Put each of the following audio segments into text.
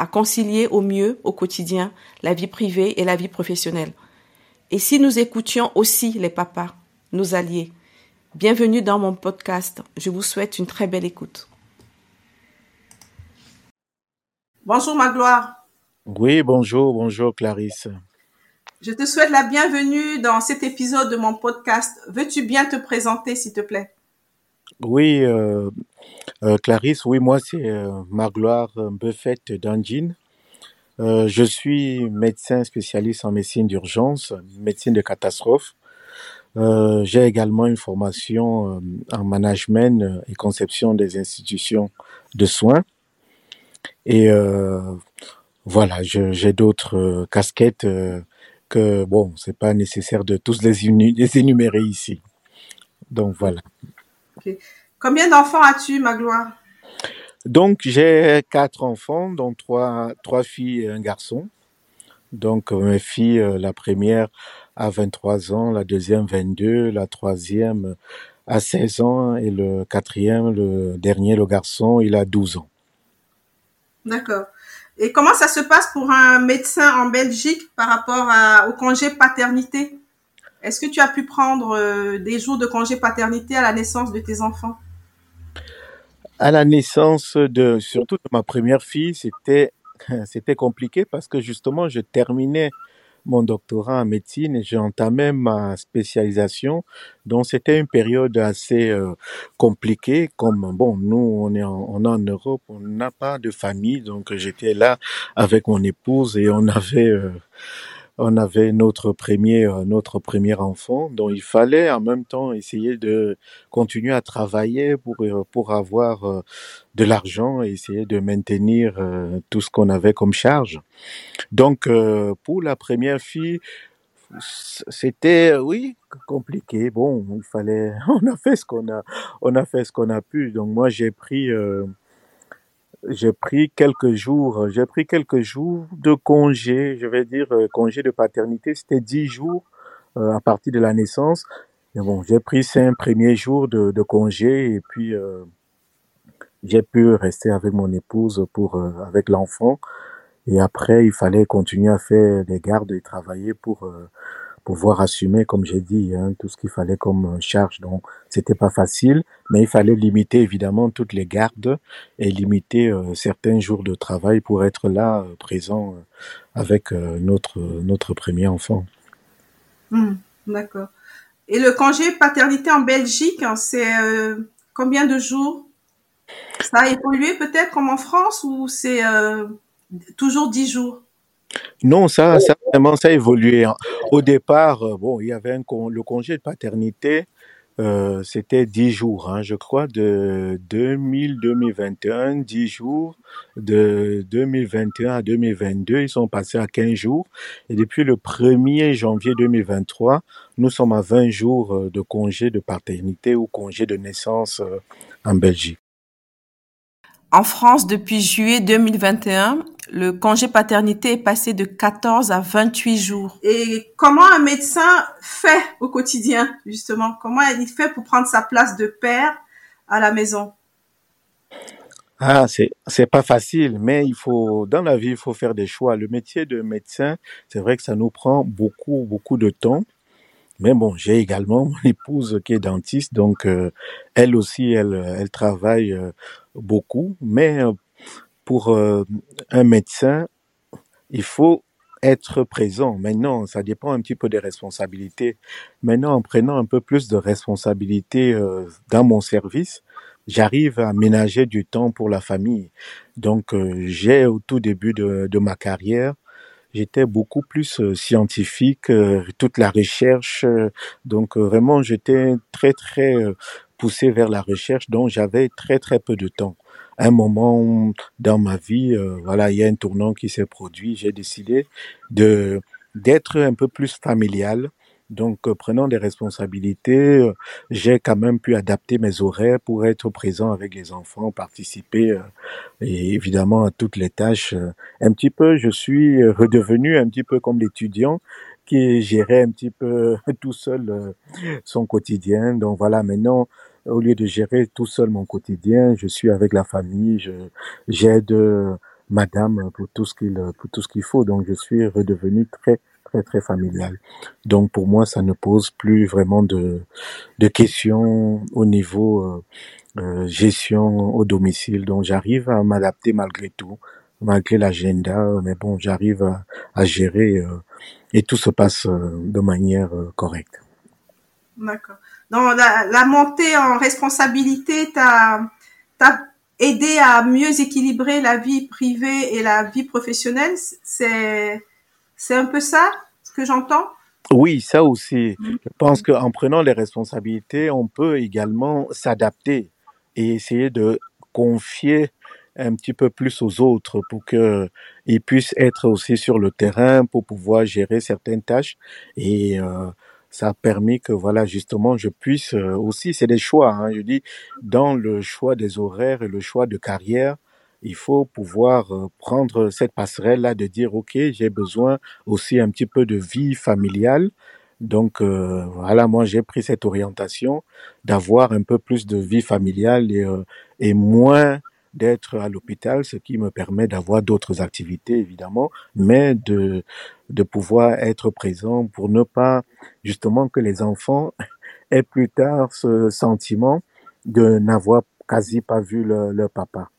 à concilier au mieux au quotidien la vie privée et la vie professionnelle. Et si nous écoutions aussi les papas, nos alliés Bienvenue dans mon podcast. Je vous souhaite une très belle écoute. Bonjour Magloire. Oui, bonjour, bonjour Clarisse. Je te souhaite la bienvenue dans cet épisode de mon podcast. Veux-tu bien te présenter, s'il te plaît? Oui, euh, euh, Clarisse, oui, moi c'est euh, Magloire Buffett d'Angine. Euh, je suis médecin spécialiste en médecine d'urgence, médecine de catastrophe. Euh, j'ai également une formation euh, en management et conception des institutions de soins. Et voilà, j'ai d'autres casquettes que bon, c'est pas nécessaire de tous les, énumérer ici. Donc voilà. Combien d'enfants as-tu, Magloire? Donc j'ai quatre enfants, dont trois, trois filles et un garçon. Donc mes filles, euh, la première a 23 ans, la deuxième 22, la troisième a 16 ans et le quatrième, le dernier, le garçon, il a 12 ans. D'accord. Et comment ça se passe pour un médecin en Belgique par rapport à, au congé paternité? Est-ce que tu as pu prendre euh, des jours de congé paternité à la naissance de tes enfants? À la naissance de, surtout de ma première fille, c'était, c'était compliqué parce que justement, je terminais mon doctorat en médecine et j'ai entamé ma spécialisation. Donc c'était une période assez euh, compliquée. Comme bon, nous on est en, on est en Europe, on n'a pas de famille, donc j'étais là avec mon épouse et on avait euh, on avait notre premier euh, notre premier enfant donc il fallait en même temps essayer de continuer à travailler pour euh, pour avoir euh, de l'argent et essayer de maintenir tout ce qu'on avait comme charge. Donc pour la première fille c'était oui compliqué. Bon il fallait on a fait ce qu'on a on a fait ce qu'on a pu. Donc moi j'ai pris j'ai pris quelques jours, j'ai pris quelques jours de congé, je vais dire euh, congé de paternité, c'était dix jours euh, à partir de la naissance. Mais bon, j'ai pris cinq premiers jours de, de congé et puis euh, j'ai pu rester avec mon épouse pour avec l'enfant. Et après, il fallait continuer à faire des gardes et travailler pour pouvoir assumer, comme j'ai dit, hein, tout ce qu'il fallait comme charge. Donc, c'était pas facile, mais il fallait limiter évidemment toutes les gardes et limiter euh, certains jours de travail pour être là, euh, présent euh, avec notre notre premier enfant. Mmh, D'accord. Et le congé paternité en Belgique, hein, c'est combien de jours? Ça a évolué peut-être comme en France ou c'est toujours dix jours? Non, ça, ça vraiment, ça a évolué. Au départ, euh, bon, il y avait le congé de paternité, euh, c'était 10 jours, hein, je crois, de 2000-2021, 10 jours. De 2021 à 2022, ils sont passés à 15 jours. Et depuis le 1er janvier 2023, nous sommes à 20 jours euh, de congé de paternité ou congé de naissance en Belgique. En France, depuis juillet 2021, le congé paternité est passé de 14 à 28 jours. Et comment un médecin fait au quotidien, justement? Comment il fait pour prendre sa place de père à la maison? Ah, c'est c'est pas facile, mais il faut dans la vie il faut faire des choix. Le métier de médecin, c'est vrai que ça nous prend beaucoup beaucoup de temps. Mais bon, j'ai également mon épouse qui est dentiste, donc euh, elle aussi, elle, elle travaille euh, beaucoup. Mais euh, pour un médecin, il faut être présent. Maintenant, ça dépend un petit peu des responsabilités. Maintenant, en prenant un peu plus de responsabilités dans mon service, j'arrive à ménager du temps pour la famille. Donc, j'ai au tout début de, de ma carrière j'étais beaucoup plus euh, scientifique, euh, toute la recherche. Euh, donc vraiment, j'étais très très poussé vers la recherche, donc j'avais très très peu de temps. un moment dans ma vie, euh, voilà, il y a un tournant qui s'est produit. J'ai décidé de d'être un peu plus familial. Donc, euh, prenant des responsabilités, euh, j'ai quand même pu adapter mes horaires pour être présent avec les enfants, participer et évidemment à toutes les tâches. Un petit peu, je suis redevenu un petit peu comme l'étudiant qui gérait un petit peu tout seul euh, son quotidien. Donc voilà, maintenant, au lieu de gérer tout seul mon quotidien, je suis avec la famille, je j'aide euh, madame pour tout ce qu'il pour tout ce qu'il faut. Donc je suis redevenu très très très familial. Donc pour moi, ça ne pose plus vraiment de de questions au niveau euh, euh, gestion au domicile. Donc j'arrive à m'adapter malgré tout, malgré l'agenda, mais bon, j'arrive à, à gérer euh, et tout se passe euh, de manière euh, correcte. D'accord. Dans la, la montée en responsabilité, t'as t'as aidé à mieux équilibrer la vie privée et la vie professionnelle? C'est c'est un peu ça ce que j'entends? Oui, ça aussi. Je pense qu'en prenant les responsabilités, on peut également s'adapter et essayer de confier un petit peu plus aux autres pour que ils puissent être aussi sur le terrain pour pouvoir gérer certaines tâches. Et euh, ça a permis que voilà justement je puisse euh, aussi c'est des choix hein, je dis dans le choix des horaires et le choix de carrière il faut pouvoir euh, prendre cette passerelle là de dire ok j'ai besoin aussi un petit peu de vie familiale. Donc euh, voilà moi j'ai pris cette orientation d'avoir un peu plus de vie familiale et, euh, et moins d'être à l'hôpital, ce qui me permet d'avoir d'autres activités évidemment, mais de de pouvoir être présent pour ne pas justement que les enfants aient plus tard ce sentiment de n'avoir quasi pas vu le- leur papa.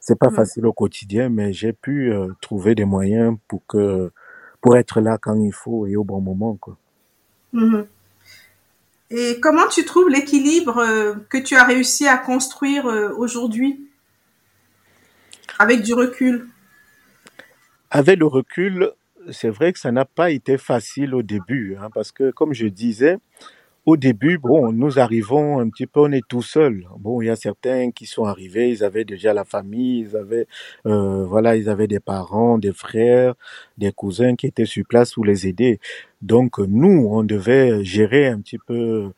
C'est pas Mhm. facile au quotidien, mais j'ai pu euh, trouver des moyens pour que pour être là quand il faut et au bon moment quoi. Mhm. Et comment tu trouves l'équilibre euh, que tu as réussi à construire euh, aujourd'hui? Avec du recul? Avec le recul, c'est vrai que ça n'a pas été facile au début, hein, parce que comme je disais, au début, bon, nous arrivons un petit peu, on est tout seul. Bon, il y a certains qui sont arrivés, ils avaient déjà la famille, ils avaient, euh, voilà, ils avaient des parents, des frères, des cousins qui étaient sur place pour les aider. Donc nous, on devait gérer un petit peu,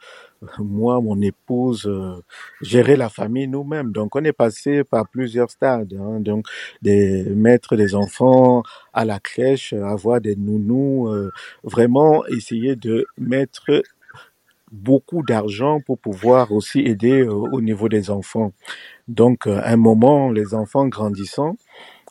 moi, mon épouse, euh, gérer la famille nous-mêmes. Donc on est passé par plusieurs stades, hein, donc des mettre des enfants à la crèche, avoir des nounous, euh, vraiment essayer de mettre beaucoup d'argent pour pouvoir aussi aider euh, au niveau des enfants. Donc, euh, à un moment, les enfants grandissant,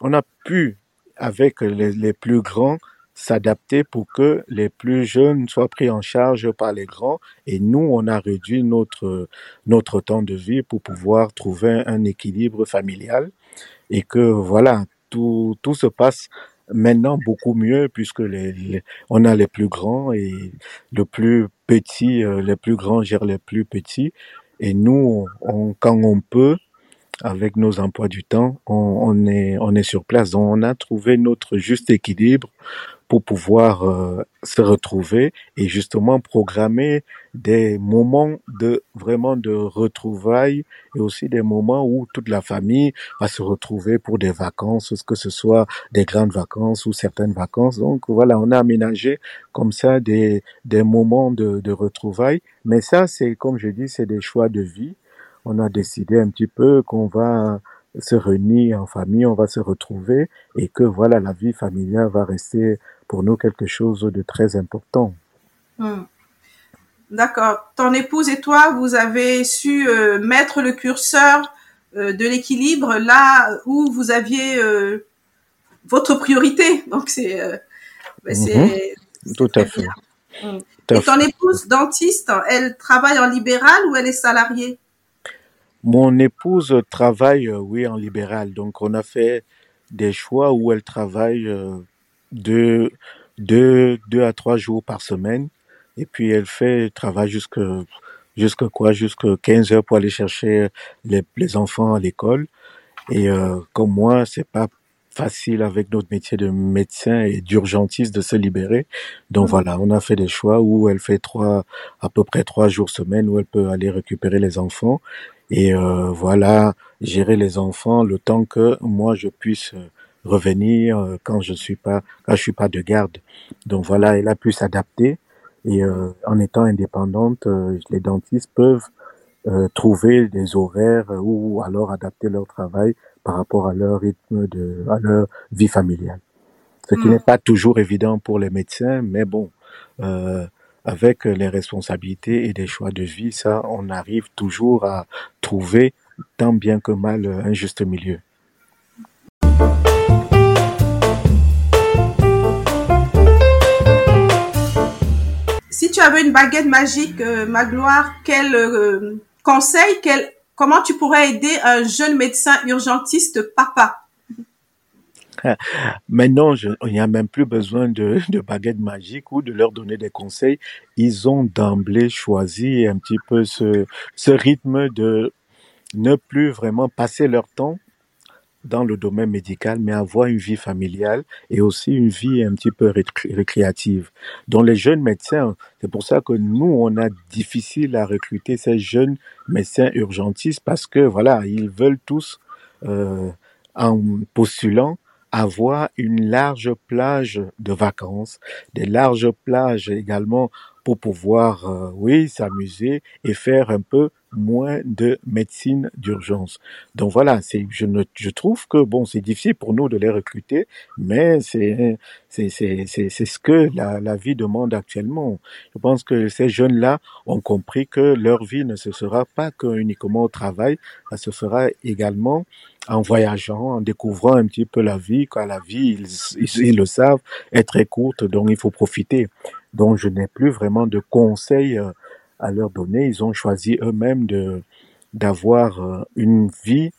on a pu, avec les, les plus grands, s'adapter pour que les plus jeunes soient pris en charge par les grands. Et nous, on a réduit notre, notre temps de vie pour pouvoir trouver un équilibre familial. Et que voilà, tout, tout se passe maintenant beaucoup mieux puisque les, on a les plus grands et le plus petit, euh, les plus grands gèrent les plus petits. Et nous, on, quand on peut, avec nos emplois du temps, on, on est, on est sur place. Donc, on a trouvé notre juste équilibre pour pouvoir euh, se retrouver et justement programmer des moments de vraiment de retrouvailles et aussi des moments où toute la famille va se retrouver pour des vacances, que ce soit des grandes vacances ou certaines vacances. Donc voilà, on a aménagé comme ça des, des moments de, de retrouvailles. Mais ça, c'est comme je dis, c'est des choix de vie. On a décidé un petit peu qu'on va se réunir en famille, on va se retrouver et que voilà, la vie familiale va rester pour nous quelque chose de très important. Hmm. D'accord. Ton épouse et toi, vous avez su euh, mettre le curseur euh, de l'équilibre là où vous aviez euh, votre priorité. Donc c'est ben, Mhm. Tout à fait. Hmm. Tout à Et ton épouse dentiste, elle travaille en libéral ou elle est salariée? Mon épouse travaille, euh, oui, en libéral. Donc, on a fait des choix où elle travaille euh, deux, deux, deux à trois jours par semaine. Et puis, elle fait travail jusque, jusque quoi? Jusque 15 heures pour aller chercher les, les enfants à l'école. Et euh, comme moi, c'est pas facile avec notre métier de médecin et d'urgentiste de se libérer. Donc Hmm. voilà, on a fait des choix où elle fait trois, à peu près trois jours semaine où elle peut aller récupérer les enfants. Et euh, voilà, gérer les enfants le temps que moi je puisse revenir quand je suis pas quand je suis pas de garde. Donc voilà, elle a pu s'adapter et en étant indépendante, les dentistes peuvent trouver des horaires ou alors adapter leur travail par rapport à leur rythme de à leur vie familiale ce qui hmm. n'est pas toujours évident pour les médecins, mais bon, euh, avec les responsabilités et des choix de vie, ça, on arrive toujours à trouver tant bien que mal un juste milieu. Si tu avais une baguette magique, euh, Magloire, quel euh, conseil, quel, comment tu pourrais aider un jeune médecin urgentiste papa? Maintenant, il n'y a même plus besoin de, de baguette magique ou de leur donner des conseils. Ils ont d'emblée choisi un petit peu ce rythme de ne plus vraiment passer leur temps dans le domaine médical, mais avoir une vie familiale et aussi une vie un petit peu récréative. Dans les jeunes médecins, c'est pour ça que nous, on a difficile à recruter ces jeunes médecins urgentistes parce que voilà, ils veulent tous, euh, en postulant, avoir une large plage de vacances, des larges plages également pour pouvoir, euh, oui, s'amuser et faire un peu moins de médecine d'urgence. Donc voilà, c'est, je ne, je trouve que bon, c'est difficile pour nous de les recruter, mais c'est, c'est, c'est, c'est, c'est ce que la, la vie demande actuellement. Je pense que ces jeunes-là ont compris que leur vie ne se sera pas que uniquement au travail, ça se fera également en voyageant, en découvrant un petit peu la vie, car la vie, ils, ils, le savent, est très courte, donc il faut profiter. Donc je n'ai plus vraiment de conseils euh, à leur donner. Ils ont choisi eux-mêmes de d'avoir euh, une vie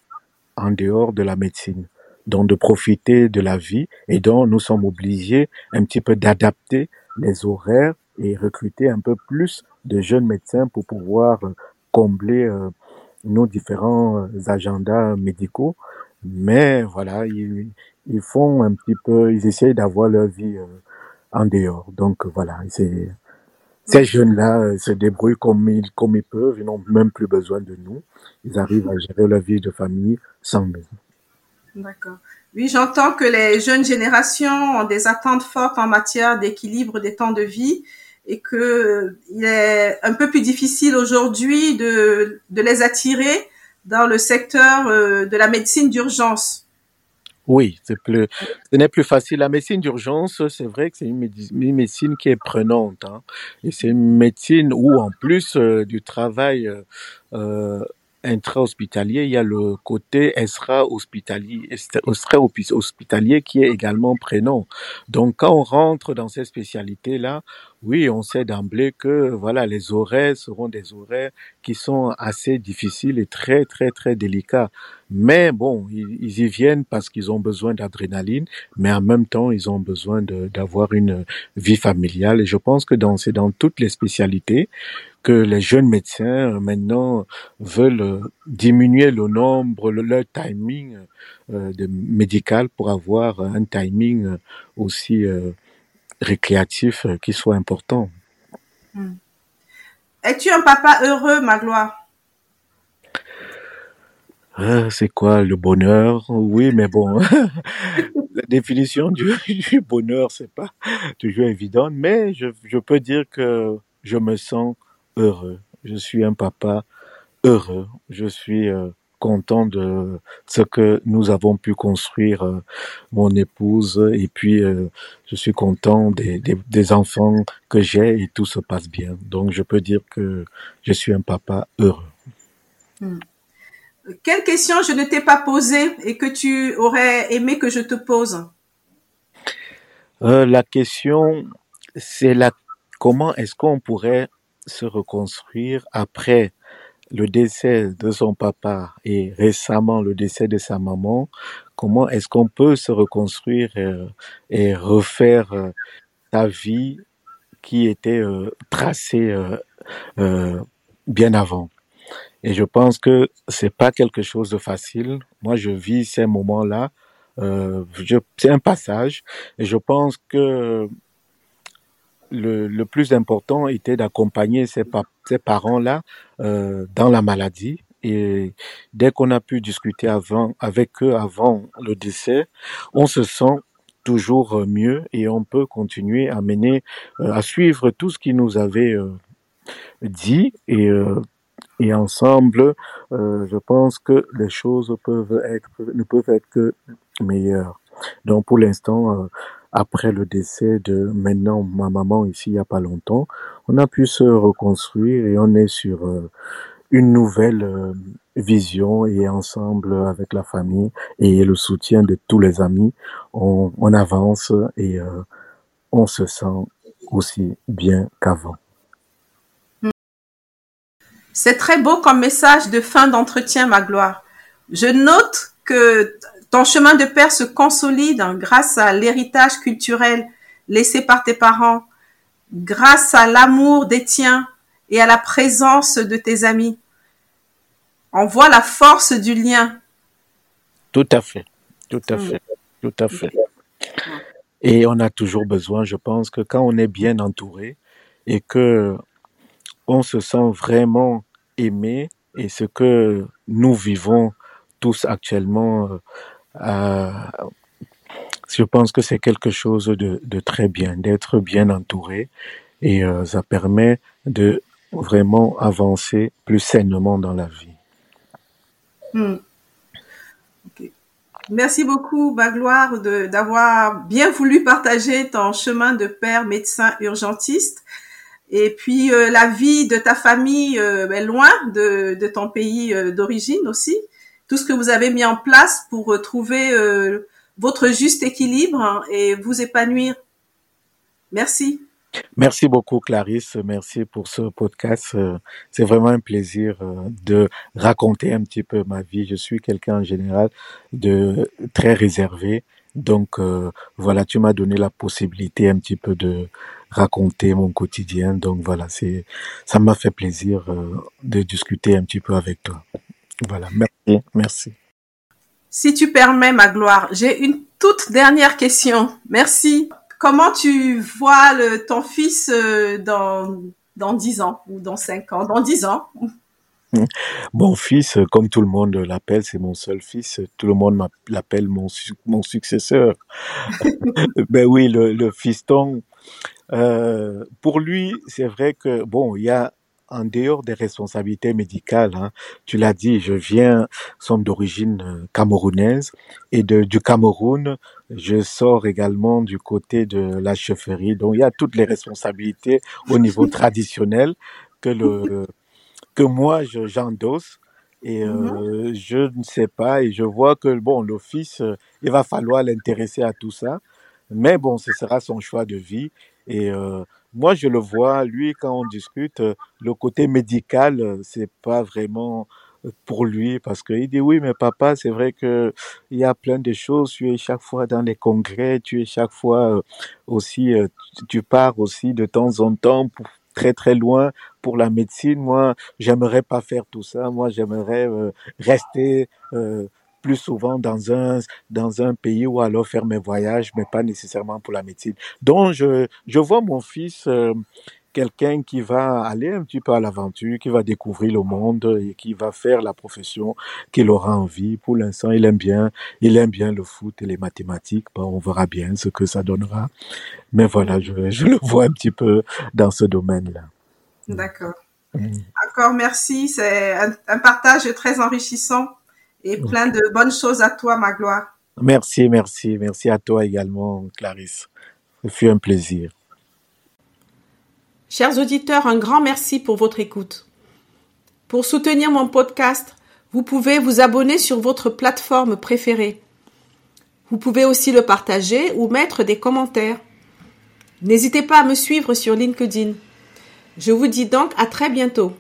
en dehors de la médecine, donc de profiter de la vie et donc nous sommes obligés un petit peu d'adapter les horaires et recruter un peu plus de jeunes médecins pour pouvoir euh, combler nos différents agendas médicaux. Mais voilà, ils, ils font un petit peu, ils essayent d'avoir leur vie en dehors. Donc voilà, ces jeunes-là euh, se débrouillent comme ils, comme ils peuvent, ils n'ont même plus besoin de nous. Ils arrivent à gérer leur vie de famille sans nous. D'accord. Oui, j'entends que les jeunes générations ont des attentes fortes en matière d'équilibre des temps de vie et que euh, il est un peu plus difficile aujourd'hui de, de les attirer dans le secteur euh, de la médecine d'urgence. Oui, c'est plus, ce n'est plus facile. La médecine d'urgence, c'est vrai que c'est une, médecine qui est prenante. Hein. Et c'est une médecine où, en plus euh, du travail euh, euh intra-hospitalier, il y a le côté extra-hospitalier, extra-hospitalier qui est également prenant. Donc, quand on rentre dans ces spécialités-là, oui, on sait d'emblée que voilà, les horaires seront des horaires qui sont assez difficiles et très très très délicats. Mais bon, ils, y viennent parce qu'ils ont besoin d'adrénaline, mais en même temps, ils ont besoin d'avoir une vie familiale. Et je pense que dans c'est dans toutes les spécialités que les jeunes médecins euh, maintenant veulent euh, diminuer le nombre, le, leur timing euh, de médical pour avoir un timing aussi récréatif euh, qui soit important. Hmm. Es-tu un papa heureux, Magloire ah, C'est quoi le bonheur? Oui, mais bon, la définition du, du bonheur, c'est pas toujours évident, mais je, je peux dire que je me sens heureux. Je suis un papa heureux. Je suis euh, content de ce que nous avons pu construire, euh, mon épouse, et puis euh, je suis content des, des, des enfants que j'ai et tout se passe bien. Donc je peux dire que je suis un papa heureux. Hmm. Quelle question je ne t'ai pas posée et que tu aurais aimé que je te pose? Euh, La question, c'est la comment est-ce qu'on pourrait se reconstruire après le décès de son papa et récemment le décès de sa maman, comment est-ce qu'on peut se reconstruire euh, et, refaire euh, sa vie qui était euh, tracée bien avant? Et je pense que c'est pas quelque chose de facile. Moi, je vis ces moments-là. c'est un passage, et je pense que le, le plus important était d'accompagner ces, ces parents-là euh, dans la maladie et dès qu'on a pu discuter avant, avec eux avant le décès, on se sent toujours mieux et on peut continuer à mener, euh, à suivre tout ce qu'ils nous avaient euh, dit et euh, et ensemble, je pense que les choses peuvent être ne peuvent être que meilleures. Donc pour l'instant, après le décès de maintenant ma maman ici il y a pas longtemps, on a pu se reconstruire et on est sur une nouvelle euh, vision et ensemble avec la famille et le soutien de tous les amis, on, on avance et euh, on se sent aussi bien qu'avant. C'est très beau comme message de fin d'entretien, ma gloire. Je note que ton chemin de père se consolide grâce à l'héritage culturel laissé par tes parents, grâce à l'amour des tiens et à la présence de tes amis. On voit la force du lien. Tout à fait, tout à mm. fait, tout à fait. Et on a toujours besoin, je pense que quand on est bien entouré et que on se sent vraiment aimé et ce que nous vivons tous actuellement, euh, je pense que c'est quelque chose de, de très bien, d'être bien entouré et euh, ça permet de vraiment avancer plus sainement dans la vie. Hmm. Merci beaucoup, Magloire, d'avoir bien voulu partager ton chemin de père médecin urgentiste. Et puis euh, la vie de ta famille euh, loin de, de ton pays euh, d'origine aussi. Tout ce que vous avez mis en place pour trouver votre juste équilibre hein, et vous épanouir. Merci. Merci beaucoup Clarisse, merci pour ce podcast. Euh, c'est vraiment un plaisir euh, de raconter un petit peu ma vie. Je suis quelqu'un en général de très réservé. Donc euh, voilà, tu m'as donné la possibilité un petit peu de raconter mon quotidien. Donc voilà, c'est ça m'a fait plaisir de discuter un petit peu avec toi. Voilà, merci, merci. Si tu permets ma gloire, j'ai une toute dernière question. Merci. Comment tu vois le, ton fils euh, dans dans dix ans ou dans cinq ans, dans dix ans? Mon fils, comme tout le monde l'appelle, c'est mon seul fils. Tout le monde l'appelle mon, mon successeur. ben oui, le, le fiston. Euh, pour lui, c'est vrai que bon, il y a en dehors des responsabilités médicales, hein, tu l'as dit, je viens, sommes d'origine euh, camerounaise et de, du Cameroun, je sors également du côté de la chefferie. Donc il y a toutes les responsabilités au niveau traditionnel que le que moi j'endosse. Et euh, mm-hmm. je ne sais pas, et je vois que bon, l'office, euh, il va falloir l'intéresser à tout ça. Mais bon, ce sera son choix de vie. Et euh, moi, je le vois, lui, quand on discute, euh, le côté médical, euh, c'est pas vraiment euh, pour lui parce qu'il dit oui mais papa c'est vrai que il y a plein de choses tu es chaque fois dans les congrès tu es chaque fois aussi tu pars aussi de temps en temps pour très très loin pour la médecine. Moi j'aimerais pas faire tout ça. Moi j'aimerais rester plus souvent dans un dans un pays ou alors faire mes voyages, mais pas nécessairement pour la médecine. Donc je je vois mon fils euh, quelqu'un qui va aller un petit peu à l'aventure, qui va découvrir le monde et qui va faire la profession qu'il aura envie. Pour l'instant, il aime bien, il aime bien le foot et les mathématiques. Bon, on verra bien ce que ça donnera. Mais voilà, je, je le vois un petit peu dans ce domaine-là. D'accord. Mm. Encore merci. C'est un, un partage très enrichissant et plein de bonnes choses à toi, ma gloire. Merci, merci, merci à toi également, Clarisse. Ce fut un plaisir. Chers auditeurs, un grand merci pour votre écoute. Pour soutenir mon podcast, vous pouvez vous abonner sur votre plateforme préférée. Vous pouvez aussi le partager ou mettre des commentaires. N'hésitez pas à me suivre sur LinkedIn. Je vous dis donc à très bientôt.